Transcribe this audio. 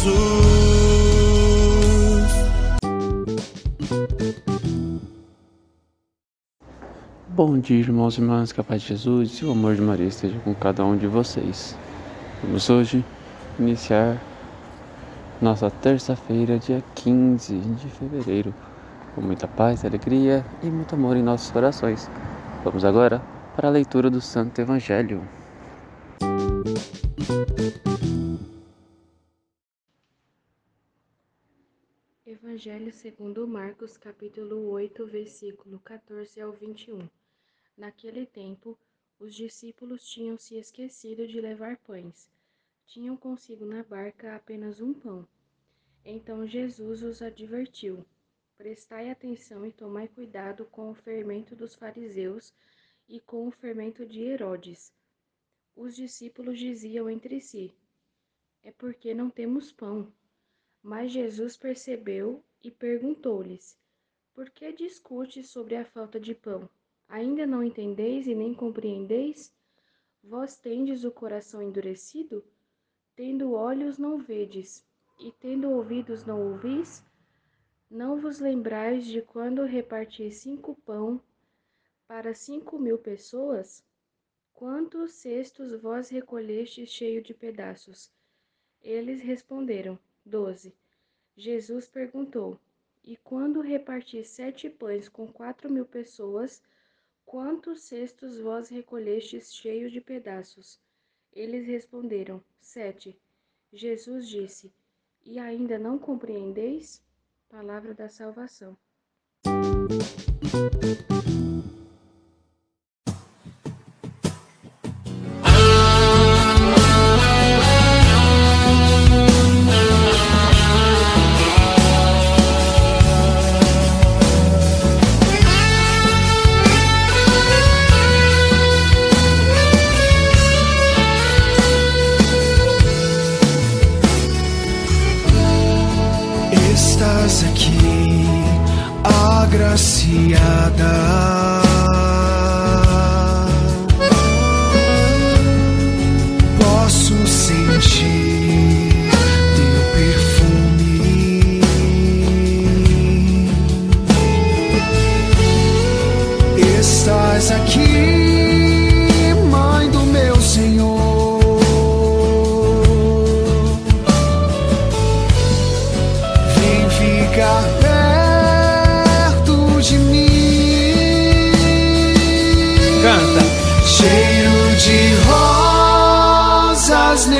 Jesus. Bom dia, irmãos e irmãs, que a paz de Jesus e o amor de Maria esteja com cada um de vocês. Vamos hoje iniciar nossa terça-feira, dia 15 de fevereiro, com muita paz, alegria e muito amor em nossos corações. Vamos agora para a leitura do Santo Evangelho. Evangelho segundo Marcos, capítulo 8, versículo 14 ao 21. Naquele tempo, os discípulos tinham se esquecido de levar pães. Tinham consigo na barca apenas um pão. Então Jesus os advertiu: Prestai atenção e tomai cuidado com o fermento dos fariseus e com o fermento de Herodes. Os discípulos diziam entre si: É porque não temos pão. Mas Jesus percebeu e perguntou-lhes: Por que discutes sobre a falta de pão? Ainda não entendeis e nem compreendeis? Vós tendes o coração endurecido? Tendo olhos não vedes, e tendo ouvidos não ouvis? Não vos lembrais de quando reparti cinco pão para cinco mil pessoas? Quantos cestos vós recolhestes cheio de pedaços? Eles responderam: Doze. Jesus perguntou: E quando reparti sete pães com quatro mil pessoas, quantos cestos vós recolhestes cheios de pedaços? Eles responderam: Sete. Jesus disse: E ainda não compreendeis? Palavra da salvação. Estás agraciada.